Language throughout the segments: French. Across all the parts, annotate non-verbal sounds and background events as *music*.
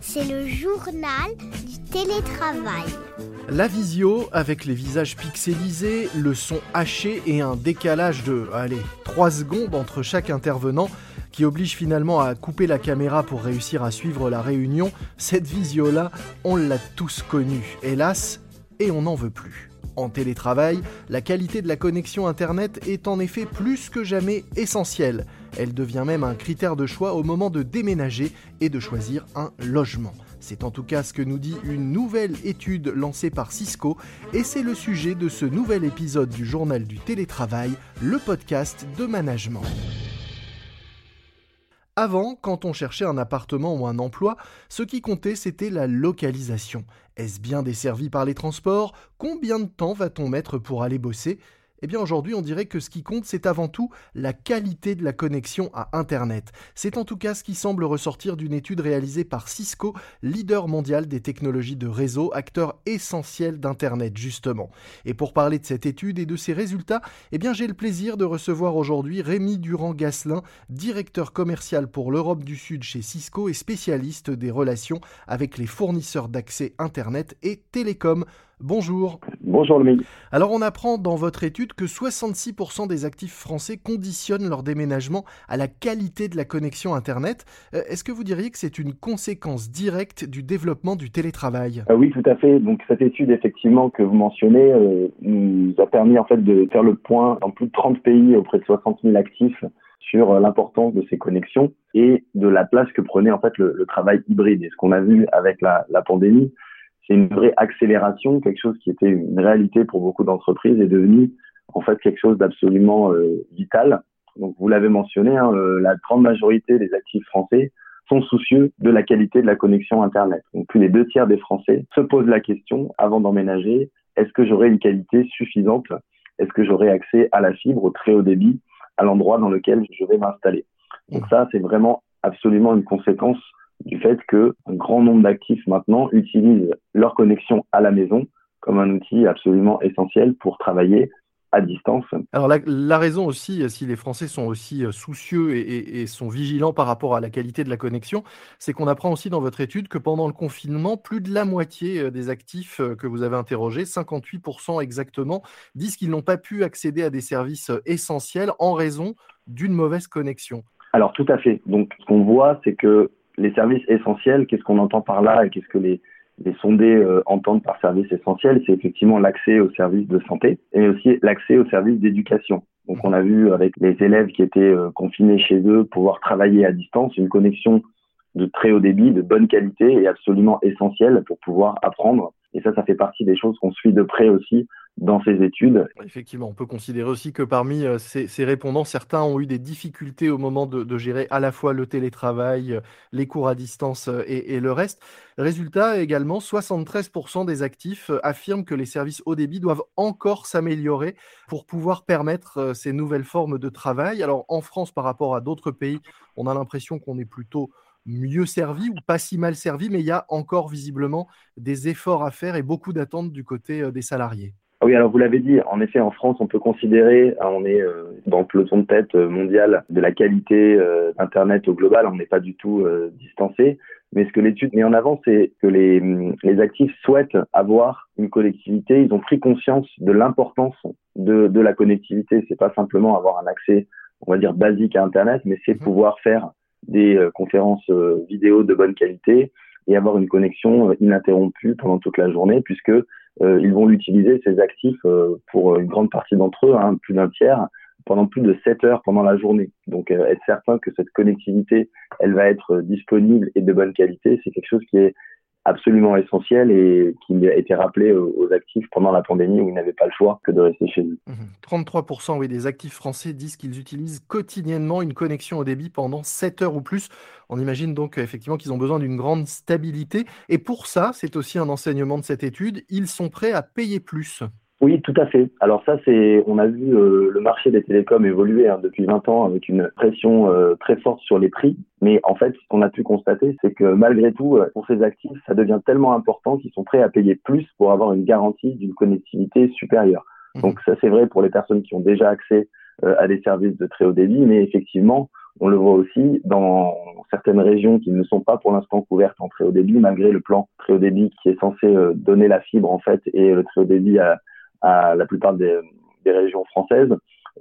C'est le journal du télétravail. La visio avec les visages pixelisés, le son haché et un décalage de, allez, 3 secondes entre chaque intervenant qui oblige finalement à couper la caméra pour réussir à suivre la réunion, cette visio-là, on l'a tous connue, hélas, et on n'en veut plus. En télétravail, la qualité de la connexion Internet est en effet plus que jamais essentielle. Elle devient même un critère de choix au moment de déménager et de choisir un logement. C'est en tout cas ce que nous dit une nouvelle étude lancée par Cisco et c'est le sujet de ce nouvel épisode du journal du télétravail, le podcast de management. Avant, quand on cherchait un appartement ou un emploi, ce qui comptait c'était la localisation. Est-ce bien desservi par les transports? Combien de temps va-t-on mettre pour aller bosser? Eh bien aujourd'hui on dirait que ce qui compte c'est avant tout la qualité de la connexion à Internet. C'est en tout cas ce qui semble ressortir d'une étude réalisée par Cisco, leader mondial des technologies de réseau, acteur essentiel d'Internet justement. Et pour parler de cette étude et de ses résultats, eh bien j'ai le plaisir de recevoir aujourd'hui Rémi Durand-Gasselin, directeur commercial pour l'Europe du Sud chez Cisco et spécialiste des relations avec les fournisseurs d'accès Internet et télécom. Bonjour. Bonjour Louis. Alors on apprend dans votre étude que 66% des actifs français conditionnent leur déménagement à la qualité de la connexion Internet. Euh, est-ce que vous diriez que c'est une conséquence directe du développement du télétravail? Euh, Oui, tout à fait. Donc cette étude effectivement que vous mentionnez euh, nous a permis en fait de faire le point dans plus de 30 pays auprès de 60 000 actifs sur l'importance de ces connexions et de la place que prenait en fait le, travail hybride. Et ce qu'on a vu avec la, la pandémie, c'est une vraie accélération, quelque chose qui était une réalité pour beaucoup d'entreprises est devenu en fait quelque chose d'absolument euh, vital. Donc vous l'avez mentionné, hein, la grande majorité des actifs français sont soucieux de la qualité de la connexion Internet. Donc plus des deux tiers des Français se posent la question avant d'emménager, est-ce que j'aurai une qualité suffisante? Est-ce que j'aurai accès à la fibre, au très haut débit, à l'endroit dans lequel je vais m'installer? Donc ça, c'est vraiment absolument une conséquence du fait que un grand nombre d'actifs maintenant utilisent leur connexion à la maison comme un outil absolument essentiel pour travailler à distance. Alors la, raison aussi, si les Français sont aussi euh, soucieux et, sont vigilants par rapport à la qualité de la connexion, c'est qu'on apprend aussi dans votre étude que pendant le confinement, plus de la moitié euh, des actifs euh, que vous avez interrogés, 58% exactement, disent qu'ils n'ont pas pu accéder à des services essentiels en raison d'une mauvaise connexion. Alors tout à fait. Donc ce qu'on voit, c'est que les services essentiels, qu'est-ce qu'on entend par là et qu'est-ce que les, sondés euh, entendent par services essentiels C'est effectivement l'accès aux services de santé et aussi l'accès aux services d'éducation. Donc on a vu avec les élèves qui étaient euh, confinés chez eux pouvoir travailler à distance, une connexion de très haut débit, de bonne qualité et absolument essentielle pour pouvoir apprendre. Et ça, ça fait partie des choses qu'on suit de près aussi dans ces études. Effectivement, on peut considérer aussi que parmi euh, ces, répondants, certains ont eu des difficultés au moment de, gérer à la fois le télétravail, euh, les cours à distance euh, et, le reste. Résultat également, 73% des actifs affirment que les services haut débit doivent encore s'améliorer pour pouvoir permettre ces nouvelles formes de travail. Alors en France, par rapport à d'autres pays, on a l'impression qu'on est plutôt mieux servi ou pas si mal servi, mais il y a encore visiblement des efforts à faire et beaucoup d'attentes du côté des salariés. Oui, alors vous l'avez dit, en effet, en France, on peut considérer, hein, on est euh, dans le peloton de tête euh, mondial de la qualité euh, Internet au global, on n'est pas du tout distancé. Mais ce que l'étude met en avant, c'est que les, les actifs souhaitent avoir une connectivité. Ils ont pris conscience de l'importance de, de la connectivité. C'est pas simplement avoir un accès, on va dire, basique à Internet, mais c'est mmh. pouvoir faire des conférences vidéo de bonne qualité et avoir une connexion ininterrompue pendant toute la journée, puisque ils vont l'utiliser, ces actifs, euh, pour une grande partie d'entre eux, hein, plus d'un tiers, pendant plus de 7 heures pendant la journée. Donc euh, être certain que cette connectivité, elle va être disponible et de bonne qualité, c'est quelque chose qui est absolument essentiel et qui a été rappelé aux actifs pendant la pandémie où ils n'avaient pas le choix que de rester chez eux. 33% mmh oui, des actifs français disent qu'ils utilisent quotidiennement une connexion au débit pendant 7 heures ou plus. On imagine donc effectivement qu'ils ont besoin d'une grande stabilité. Et pour ça, c'est aussi un enseignement de cette étude, ils sont prêts à payer plus. Oui, tout à fait. Alors ça, c'est, on a vu euh, le marché des télécoms évoluer hein, depuis 20 ans avec une pression euh, très forte sur les prix. Mais en fait, ce qu'on a pu constater, c'est que malgré tout, euh, pour ces actifs, ça devient tellement important qu'ils sont prêts à payer plus pour avoir une garantie d'une connectivité supérieure. Mmh. Donc ça, c'est vrai pour les personnes qui ont déjà accès à des services de très haut débit, mais effectivement, on le voit aussi dans certaines régions qui ne sont pas pour l'instant couvertes en très haut débit, malgré le plan très haut débit qui est censé donner la fibre en fait et le très haut débit à, à la plupart des, des régions françaises.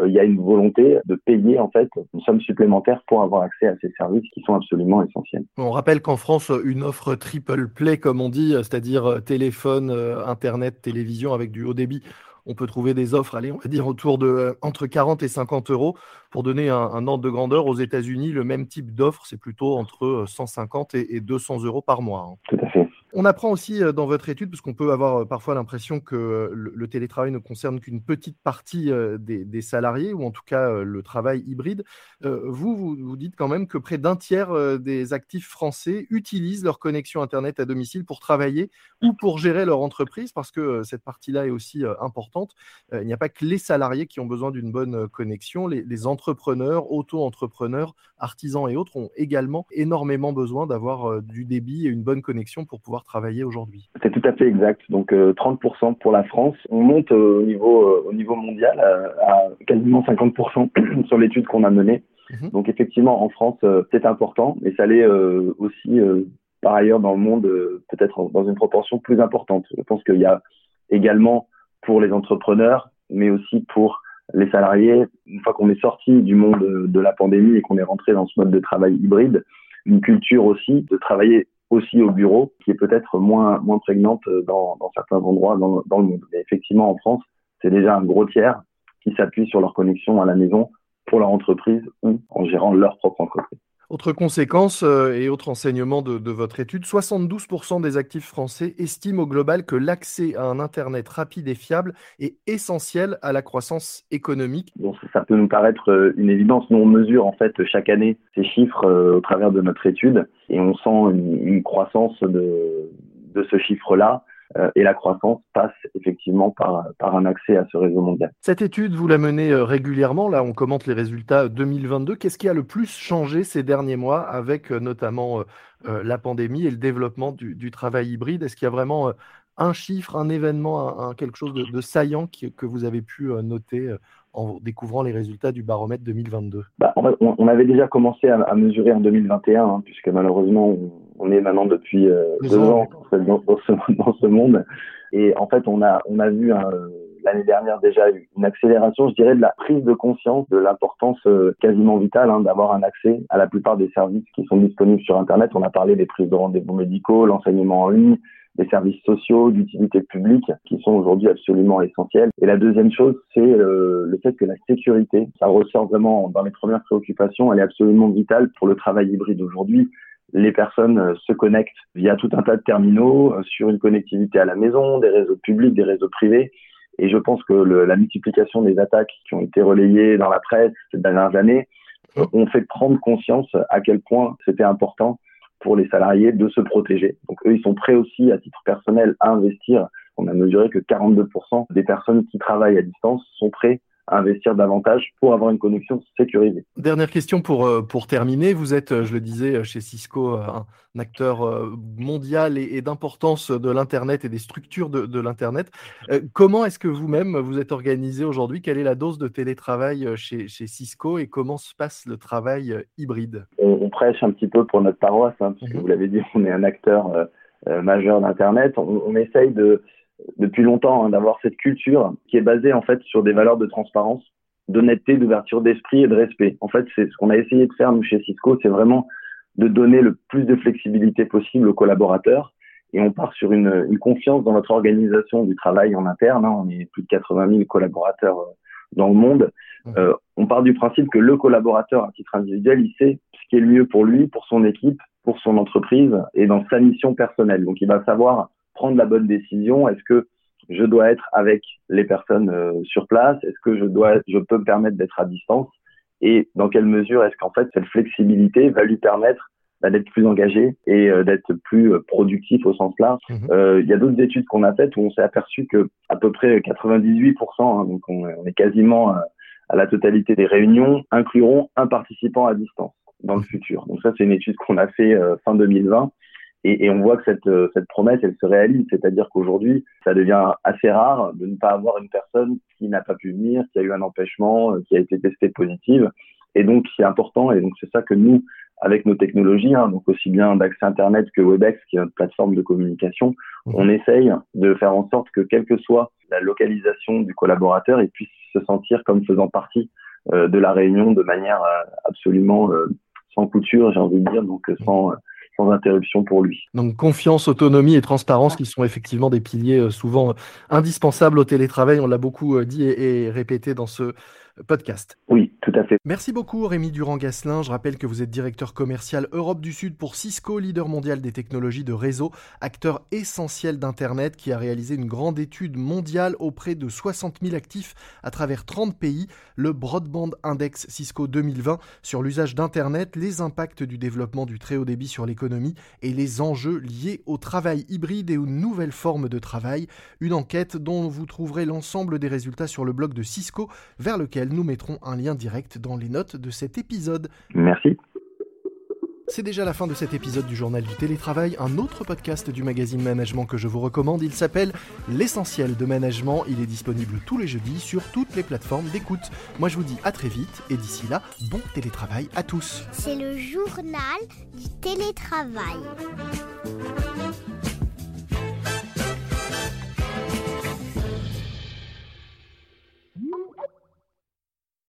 Euh, il y a une volonté de payer en fait une somme supplémentaire pour avoir accès à ces services qui sont absolument essentiels. On rappelle qu'en France, une offre triple play, comme on dit, c'est-à-dire euh, téléphone, euh, internet, télévision avec du haut débit, on peut trouver des offres, allez, on va dire autour de entre 40 et 50 euros. Pour donner un, ordre de grandeur, aux États-Unis, le même type d'offre, c'est plutôt entre 150 et, 200 euros par mois. Hein. Tout à fait. On apprend aussi euh, dans votre étude, parce qu'on peut avoir euh, parfois l'impression que euh, le, télétravail ne concerne qu'une petite partie des, salariés, ou en tout cas le travail hybride. Vous, vous, dites quand même que près d'un tiers des actifs français utilisent leur connexion Internet à domicile pour travailler ou pour gérer leur entreprise, parce que cette partie-là est aussi importante. Il n'y a pas que les salariés qui ont besoin d'une bonne connexion. Les, les entrepreneurs, auto-entrepreneurs, artisans et autres ont également énormément besoin d'avoir du débit et une bonne connexion pour pouvoir travailler aujourd'hui C'est tout à fait exact. Donc 30% euh, pour la France. On monte euh, au niveau, euh, au niveau mondial à, quasiment 50% *clears throat* sur l'étude qu'on a menée. Mhm. Donc effectivement, en France, c'est important, mais ça l'est aussi par ailleurs dans le monde, peut-être dans une proportion plus importante. Je pense qu'il y a également pour les entrepreneurs, mais aussi pour les salariés, une fois qu'on est sorti du monde de la pandémie et qu'on est rentré dans ce mode de travail hybride, une culture aussi de travailler aussi au bureau, qui est peut-être moins, moins prégnante dans, dans certains endroits dans, le monde. Mais effectivement, en France, c'est déjà un gros tiers qui s'appuie sur leur connexion à la maison pour leur entreprise ou en gérant leur propre entreprise. Autre conséquence euh, et autre enseignement de, votre étude, 72% des actifs français estiment au global que l'accès à un Internet rapide et fiable est essentiel à la croissance économique. Bon, ça peut nous paraître euh, une évidence. Nous, on mesure en fait chaque année ces chiffres euh, au travers de notre étude et on sent une, croissance de, ce chiffre-là et la croissance passe effectivement par, par un accès à ce réseau mondial. Cette étude, vous la menez euh, régulièrement. Là, on commente les résultats 2022. Qu'est-ce qui a le plus changé ces derniers mois avec euh, notamment la pandémie et le développement du, travail hybride? Est-ce qu'il y a vraiment un chiffre, un événement, un, quelque chose de, saillant que vous avez pu noter en découvrant les résultats du baromètre 2022 bah, on, avait déjà commencé à, mesurer en 2021, hein, puisque malheureusement, on est maintenant depuis euh, deux, ans, *laughs* dans, ce, monde. Et en fait, on a, on a vu l'année dernière déjà une accélération, je dirais, de la prise de conscience de l'importance euh, quasiment vitale hein, d'avoir un accès à la plupart des services qui sont disponibles sur Internet. On a parlé des prises de rendez-vous médicaux, l'enseignement en ligne, des services sociaux, d'utilité publique, qui sont aujourd'hui absolument essentiels. Et la deuxième chose, c'est euh, le fait que la sécurité, ça ressort vraiment dans les premières préoccupations, elle est absolument vitale pour le travail hybride aujourd'hui les personnes euh, se connectent via tout un tas de terminaux euh, sur une connectivité à la maison, des réseaux publics, des réseaux privés. Et je pense que la multiplication des attaques qui ont été relayées dans la presse ces dernières années euh, ont fait prendre conscience à quel point c'était important pour les salariés de se protéger. Donc eux, ils sont prêts aussi, à titre personnel, à investir. On a mesuré que 42% des personnes qui travaillent à distance sont prêts investir davantage pour avoir une connexion sécurisée. Dernière question pour, euh, pour terminer. Vous êtes, euh, je le disais, euh, chez Cisco, un acteur mondial et, d'importance de l'Internet et des structures de, l'Internet. Comment est-ce que vous-même vous êtes organisé aujourd'hui? Quelle est la dose de télétravail chez, chez, Cisco et comment se passe le travail hybride? On, prêche un petit peu pour notre paroisse, hein, puisque mhm. vous l'avez dit, on est un acteur majeur d'Internet. On, on essaye de depuis longtemps hein, d'avoir cette culture qui est basée en fait sur des valeurs de transparence, d'honnêteté, d'ouverture d'esprit et de respect. En fait, c'est ce qu'on a essayé de faire nous chez Cisco, c'est vraiment de donner le plus de flexibilité possible aux collaborateurs. Et on part sur une, une confiance dans notre organisation du travail en interne. Hein. On est plus de 80 000 collaborateurs euh, dans le monde. Euh, on part du principe que le collaborateur, à titre individuel, il sait ce qui est le mieux pour lui, pour son équipe, pour son entreprise et dans sa mission personnelle. Donc, il va savoir prendre la bonne décision Est-ce que je dois être avec les personnes euh, sur place? Est-ce que je dois, je peux me permettre d'être à distance? Et dans quelle mesure est-ce qu'en fait cette flexibilité va lui permettre bah, d'être plus engagé et euh, d'être plus euh, productif au sens large? Mhm. Il y a d'autres études qu'on a faites où on s'est aperçu que à peu près 98%, hein, donc on, on, est quasiment à la totalité des réunions, incluront un participant à distance dans le mhm. futur. Donc ça, c'est une étude qu'on a fait fin 2020 et, et, on voit que cette, euh, cette promesse, elle se réalise, c'est-à-dire qu'aujourd'hui, ça devient assez rare de ne pas avoir une personne qui n'a pas pu venir, qui a eu un empêchement, euh, qui a été testée positive. Et donc, c'est important, et donc c'est ça que nous, avec nos technologies, hein, donc aussi bien d'accès Internet que WebEx, qui est notre plateforme de communication, mmh. on essaye de faire en sorte que quelle que soit la localisation du collaborateur, il puisse se sentir comme faisant partie euh, de la réunion de manière euh, absolument euh, sans couture, j'ai envie de dire, donc sans sans interruption pour lui. Donc confiance, autonomie et transparence qui sont effectivement des piliers souvent indispensables au télétravail. On l'a beaucoup dit et, répété dans ce podcast. Oui, Merci beaucoup Rémi Durand-Gasselin. Je rappelle que vous êtes directeur commercial Europe du Sud pour Cisco, leader mondial des technologies de réseau, acteur essentiel d'Internet qui a réalisé une grande étude mondiale auprès de 60 000 actifs à travers 30 pays, le Broadband Index Cisco 2020 sur l'usage d'Internet, les impacts du développement du très haut débit sur l'économie et les enjeux liés au travail hybride et aux nouvelles formes de travail. Une enquête dont vous trouverez l'ensemble des résultats sur le blog de Cisco vers lequel nous mettrons un lien direct dans les notes de cet épisode. Merci. C'est déjà la fin de cet épisode du Journal du Télétravail, un autre podcast du magazine Management que je vous recommande. Il s'appelle L'essentiel de management. Il est disponible tous les jeudis sur toutes les plateformes d'écoute. Moi je vous dis à très vite et d'ici là, bon télétravail à tous. C'est le journal du télétravail.